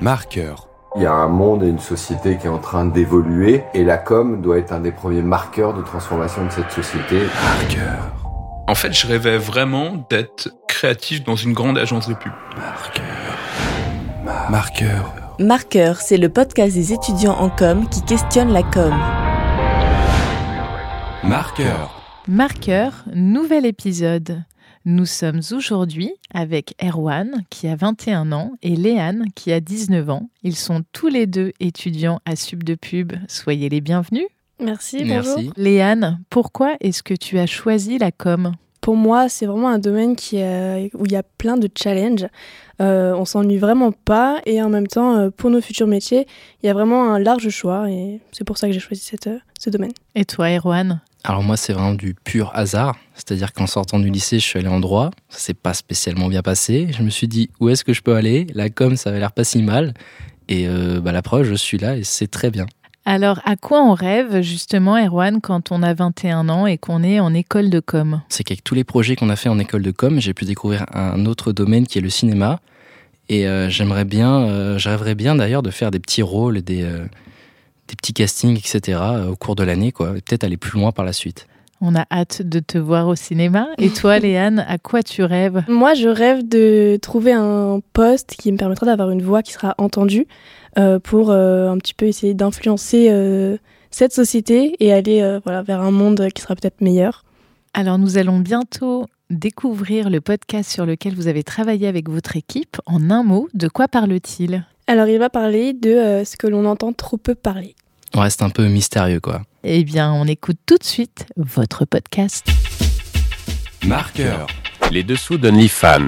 Marqueur. Il y a un monde et une société qui est en train d'évoluer et la com doit être un des premiers marqueurs de transformation de cette société. Marqueur. En fait, je rêvais vraiment d'être créatif dans une grande agence de pub. Marqueur. Marqueur. Marqueur, c'est le podcast des étudiants en com qui questionne la com. Marqueur. Marqueur, nouvel épisode. Nous sommes aujourd'hui avec Erwan qui a 21 ans et Léane qui a 19 ans. Ils sont tous les deux étudiants à Sub de Pub. Soyez les bienvenus. Merci, Merci. bonjour. Léane, pourquoi est-ce que tu as choisi la com? Pour moi, c'est vraiment un domaine qui, euh, où il y a plein de challenges. Euh, on s'ennuie vraiment pas et en même temps, euh, pour nos futurs métiers, il y a vraiment un large choix et c'est pour ça que j'ai choisi cette, euh, ce domaine. Et toi, Erwan? Alors moi, c'est vraiment du pur hasard. C'est-à-dire qu'en sortant du lycée, je suis allé en droit. Ça s'est pas spécialement bien passé. Je me suis dit, où est-ce que je peux aller? La com, ça avait l'air pas si mal. Et euh, bah, la preuve, je suis là et c'est très bien. Alors, à quoi on rêve justement, Erwan, quand on a 21 ans et qu'on est en école de com? C'est qu'avec tous les projets qu'on a fait en école de com, j'ai pu découvrir un autre domaine qui est le cinéma. Et euh, j'aimerais bien, euh, je rêverais bien d'ailleurs de faire des petits rôles, et des, euh, des petits castings, etc. euh, au cours de l'année, quoi. Et peut-être aller plus loin par la suite. On a hâte de te voir au cinéma. Et toi, Léane, à quoi tu rêves? Moi, je rêve de trouver un poste qui me permettra d'avoir une voix qui sera entendue euh, pour euh, un petit peu essayer d'influencer euh, cette société et aller euh, voilà, vers un monde qui sera peut-être meilleur. Alors, nous allons bientôt découvrir le podcast sur lequel vous avez travaillé avec votre équipe. En un mot, de quoi parle-t-il? Alors, il va parler de euh, ce que l'on entend trop peu parler. On reste un peu mystérieux, quoi. Eh bien, on écoute tout de suite votre podcast. Marqueur. Les dessous d'OnlyFans.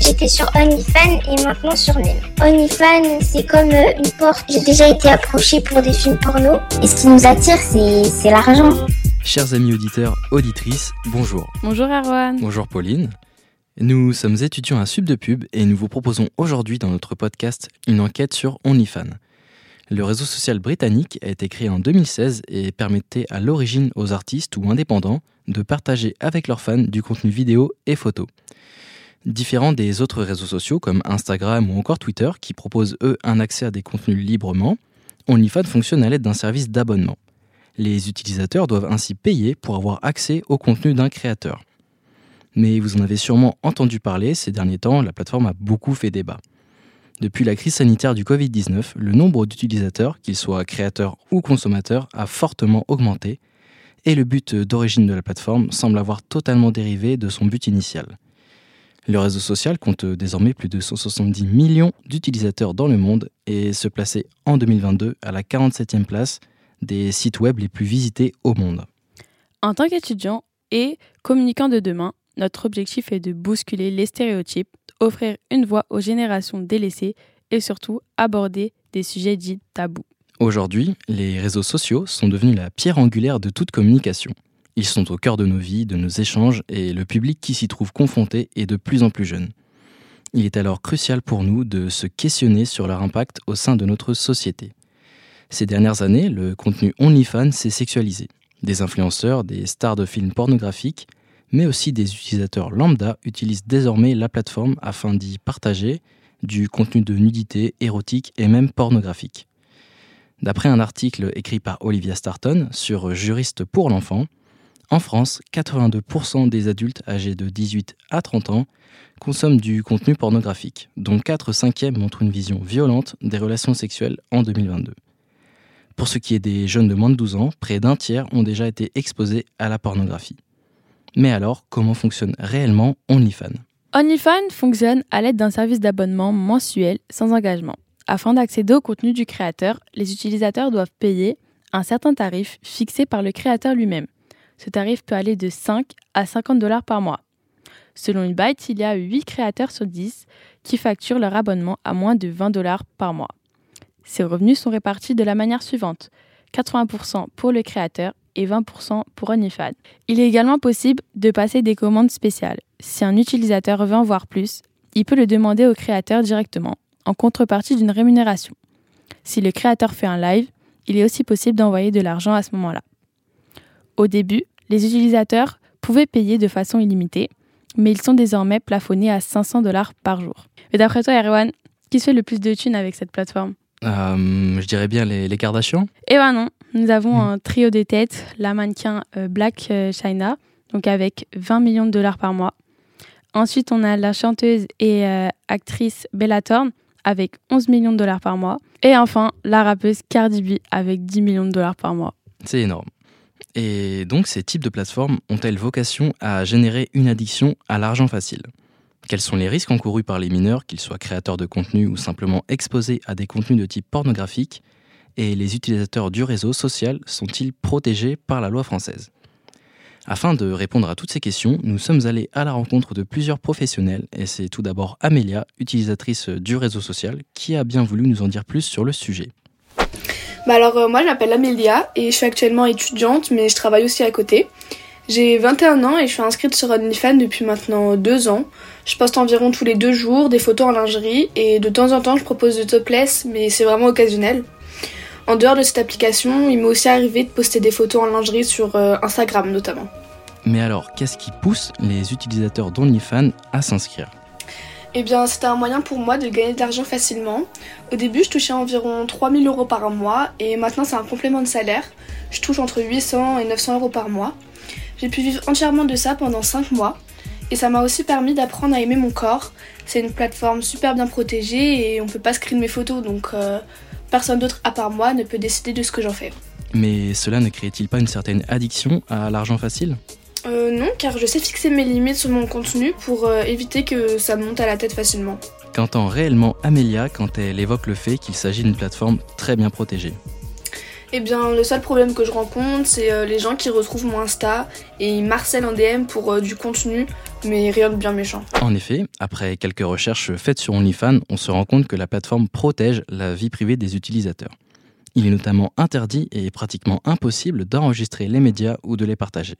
J'étais sur OnlyFans et maintenant sur Name. OnlyFans, c'est comme euh, une porte. J'ai déjà été approchée pour des films porno. Et ce qui nous attire, c'est c'est l'argent. Chers amis auditeurs, auditrices, bonjour. Bonjour Erwan. Bonjour Pauline. Nous sommes étudiants à Sub de Pub et nous vous proposons aujourd'hui dans notre podcast une enquête sur OnlyFans. Le réseau social britannique a été créé en 2016 et permettait à l'origine aux artistes ou indépendants de partager avec leurs fans du contenu vidéo et photo. Différent des autres réseaux sociaux comme Instagram ou encore Twitter qui proposent eux un accès à des contenus librement, OnlyFans fonctionne à l'aide d'un service d'abonnement. Les utilisateurs doivent ainsi payer pour avoir accès au contenu d'un créateur. Mais vous en avez sûrement entendu parler, ces derniers temps, la plateforme a beaucoup fait débat. Depuis la crise sanitaire du Covid-19, le nombre d'utilisateurs, qu'ils soient créateurs ou consommateurs, a fortement augmenté, et le but d'origine de la plateforme semble avoir totalement dérivé de son but initial. Le réseau social compte désormais plus de 170 millions d'utilisateurs dans le monde et se plaçait en 2022 à la 47e place des sites web les plus visités au monde. En tant qu'étudiant et communicant de demain, notre objectif est de bousculer les stéréotypes, offrir une voix aux générations délaissées et surtout aborder des sujets dits tabous. Aujourd'hui, les réseaux sociaux sont devenus la pierre angulaire de toute communication. Ils sont au cœur de nos vies, de nos échanges, et le public qui s'y trouve confronté est de plus en plus jeune. Il est alors crucial pour nous de se questionner sur leur impact au sein de notre société. Ces dernières années, le contenu OnlyFans s'est sexualisé. Des influenceurs, des stars de films pornographiques, mais aussi des utilisateurs lambda utilisent désormais la plateforme afin d'y partager du contenu de nudité, érotique et même pornographique. D'après un article écrit par Olivia Starton sur Juriste pour l'enfant, en France, 82% des adultes âgés de 18 à 30 ans consomment du contenu pornographique, dont 4 cinquièmes montrent une vision violente des relations sexuelles en 2022. Pour ce qui est des jeunes de moins de 12 ans, près d'un tiers ont déjà été exposés à la pornographie. Mais alors, comment fonctionne réellement OnlyFans? OnlyFans fonctionne à l'aide d'un service d'abonnement mensuel sans engagement. Afin d'accéder au contenu du créateur, les utilisateurs doivent payer un certain tarif fixé par le créateur lui-même. Ce tarif peut aller de 5 à 50 dollars par mois. Selon une Byte, il y a 8 créateurs sur 10 qui facturent leur abonnement à moins de 20 dollars par mois. Ces revenus sont répartis de la manière suivante 80% pour le créateur et 20% pour OnlyFans. Il est également possible de passer des commandes spéciales. Si un utilisateur veut en voir plus, il peut le demander au créateur directement, en contrepartie d'une rémunération. Si le créateur fait un live, il est aussi possible d'envoyer de l'argent à ce moment-là. Au début, les utilisateurs pouvaient payer de façon illimitée, mais ils sont désormais plafonnés à 500 dollars par jour. Et d'après toi, Erwan, Qui se fait le plus de thunes avec cette plateforme? Je dirais bien les, les Kardashians. Eh ben non, nous avons Mm. un trio de têtes, la mannequin euh, Black euh, China, donc avec 20 millions de dollars par mois. Ensuite, on a la chanteuse et euh, actrice Bella Thorne avec 11 millions de dollars par mois. Et enfin, la rappeuse Cardi B avec 10 millions de dollars par mois. C'est énorme. Et donc ces types de plateformes ont-elles vocation à générer une addiction à l'argent facile? Quels sont les risques encourus par les mineurs, qu'ils soient créateurs de contenu ou simplement exposés à des contenus de type pornographique? Et les utilisateurs du réseau social sont-ils protégés par la loi française? Afin de répondre à toutes ces questions, nous sommes allés à la rencontre de plusieurs professionnels et c'est tout d'abord Amélia, utilisatrice du réseau social, qui a bien voulu nous en dire plus sur le sujet. Bah alors euh, moi je m'appelle Amélia et je suis actuellement étudiante mais je travaille aussi à côté. J'ai 21 ans et je suis inscrite sur OnlyFans depuis maintenant deux ans. Je poste environ tous les deux jours des photos en lingerie et de temps en temps je propose de topless mais c'est vraiment occasionnel. En dehors de cette application, il m'est aussi arrivé de poster des photos en lingerie sur euh, Instagram notamment. Mais alors, qu'est-ce qui pousse les utilisateurs d'OnlyFans à s'inscrire? Eh bien, c'était un moyen pour moi de gagner de l'argent facilement. Au début, je touchais environ 3000 euros par mois et maintenant, c'est un complément de salaire. Je touche entre 800 et 900 euros par mois. J'ai pu vivre entièrement de ça pendant 5 mois et ça m'a aussi permis d'apprendre à aimer mon corps. C'est une plateforme super bien protégée et on peut pas screen mes photos donc euh, personne d'autre à part moi ne peut décider de ce que j'en fais. Mais cela ne crée-t-il pas une certaine addiction à l'argent facile? Euh, non, car je sais fixer mes limites sur mon contenu pour euh, éviter que ça monte à la tête facilement. Qu'entend réellement Amélia quand elle évoque le fait qu'il s'agit d'une plateforme très bien protégée? Eh bien, le seul problème que je rencontre, c'est euh, les gens qui retrouvent mon Insta et ils marcellent en DM pour euh, du contenu, mais rien de bien méchant. En effet, après quelques recherches faites sur OnlyFans, on se rend compte que la plateforme protège la vie privée des utilisateurs. Il est notamment interdit et pratiquement impossible d'enregistrer les médias ou de les partager.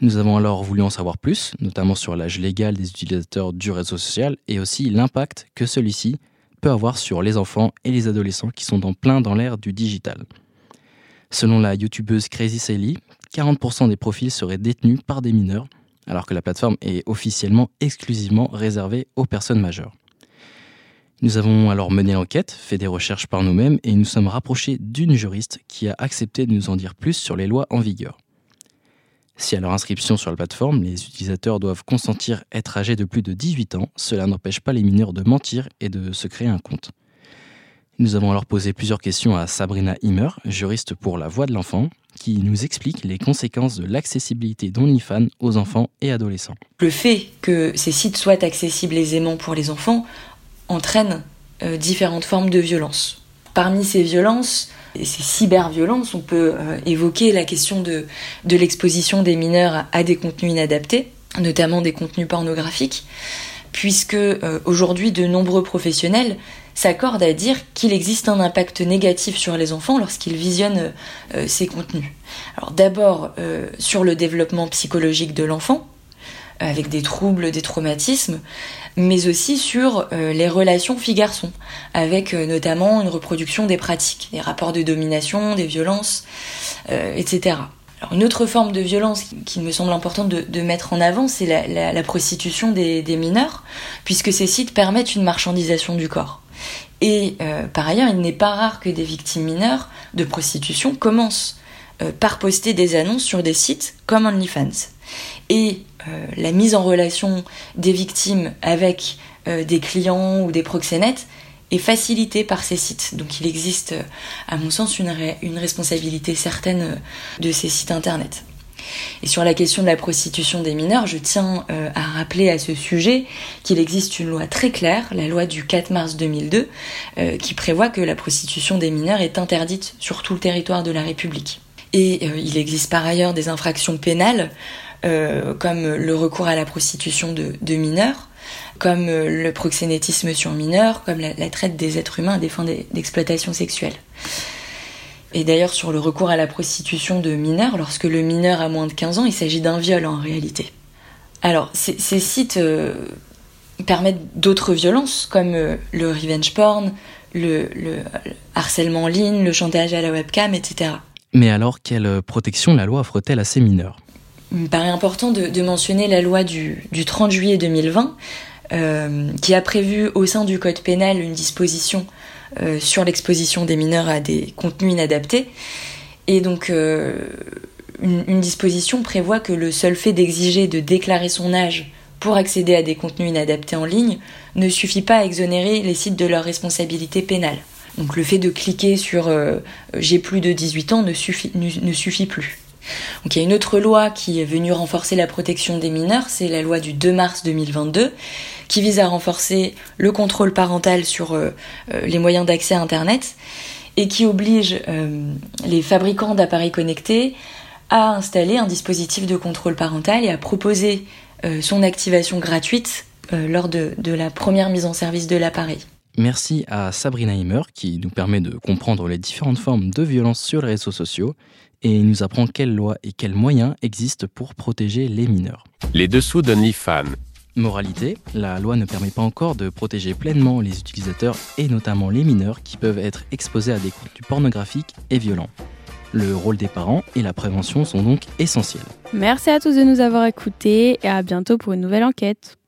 Nous avons alors voulu en savoir plus, notamment sur l'âge légal des utilisateurs du réseau social et aussi l'impact que celui-ci peut avoir sur les enfants et les adolescents qui sont en plein dans l'ère du digital. Selon la youtubeuse Crazy Sally, 40% des profils seraient détenus par des mineurs, alors que la plateforme est officiellement exclusivement réservée aux personnes majeures. Nous avons alors mené l'enquête, fait des recherches par nous-mêmes et nous sommes rapprochés d'une juriste qui a accepté de nous en dire plus sur les lois en vigueur. Si à leur inscription sur la plateforme, les utilisateurs doivent consentir être âgés de plus de 18 ans, cela n'empêche pas les mineurs de mentir et de se créer un compte. Nous avons alors posé plusieurs questions à Sabrina Himmer, juriste pour la voix de l'enfant, qui nous explique les conséquences de l'accessibilité d'OnlyFans aux enfants et adolescents. Le fait que ces sites soient accessibles aisément pour les enfants entraîne euh, différentes formes de violence. Parmi ces violences, et ces cyberviolences, on peut euh, évoquer la question de, l'exposition des mineurs à, à, des contenus inadaptés, notamment des contenus pornographiques, puisque euh, aujourd'hui de nombreux professionnels s'accordent à dire qu'il existe un impact négatif sur les enfants lorsqu'ils visionnent euh, ces contenus. D'abord euh, sur le développement psychologique de l'enfant, avec des troubles, des traumatismes, mais aussi sur euh, les relations filles-garçons, avec euh, notamment une reproduction des pratiques, des rapports de domination, des violences, euh, etc. Alors une autre forme de violence qui, qui me semble importante de, mettre en avant, c'est la, prostitution des, mineurs, puisque ces sites permettent une marchandisation du corps. Et euh, par ailleurs, il n'est pas rare que des victimes mineures de prostitution commencent euh, par poster des annonces sur des sites comme OnlyFans. Et euh, la mise en relation des victimes avec des clients ou des proxénètes est facilitée par ces sites. Donc il existe, à mon sens, une, responsabilité certaine de ces sites internet. Et sur la question de la prostitution des mineurs, je tiens euh, à rappeler à ce sujet qu'il existe une loi très claire, la loi du 4 mars 2002, euh, qui prévoit que la prostitution des mineurs est interdite sur tout le territoire de la République. Et euh, il existe par ailleurs des infractions pénales comme le recours à la prostitution de, mineurs, comme le proxénétisme sur mineurs, comme la, la, traite des êtres humains à des fins d'exploitation sexuelle. Et d'ailleurs, sur le recours à la prostitution de mineurs, lorsque le mineur a moins de 15 ans, il s'agit d'un viol en réalité. Alors, ces, sites euh, permettent d'autres violences, comme euh, le revenge porn, le, le, harcèlement en ligne, le chantage à la webcam, etc. Mais alors, quelle protection la loi offre-t-elle à ces mineurs? Il me paraît important de, de mentionner la loi du, du 30 juillet 2020, euh, qui a prévu au sein du code pénal une disposition euh, sur l'exposition des mineurs à des contenus inadaptés. Et donc, euh, une, disposition prévoit que le seul fait d'exiger de déclarer son âge pour accéder à des contenus inadaptés en ligne ne suffit pas à exonérer les sites de leur responsabilité pénale. Donc le fait de cliquer sur euh, j'ai plus de 18 ans ne suffit, ne suffit plus. Donc il y a une autre loi qui est venue renforcer la protection des mineurs, c'est la loi du 2 mars 2022, qui vise à renforcer le contrôle parental sur euh, euh, les moyens d'accès à Internet et qui oblige euh, les fabricants d'appareils connectés à installer un dispositif de contrôle parental et à proposer euh, son activation gratuite euh, lors de, de la première mise en service de l'appareil. Merci à Sabrina Heimer qui nous permet de comprendre les différentes formes de violence sur les réseaux sociaux et nous apprend quelles lois et quels moyens existent pour protéger les mineurs. Les dessous d'OnlyFans. Moralité, la loi ne permet pas encore de protéger pleinement les utilisateurs et notamment les mineurs qui peuvent être exposés à des contenus pornographiques et violents. Le rôle des parents et la prévention sont donc essentiels. Merci à tous de nous avoir écoutés et à bientôt pour une nouvelle enquête.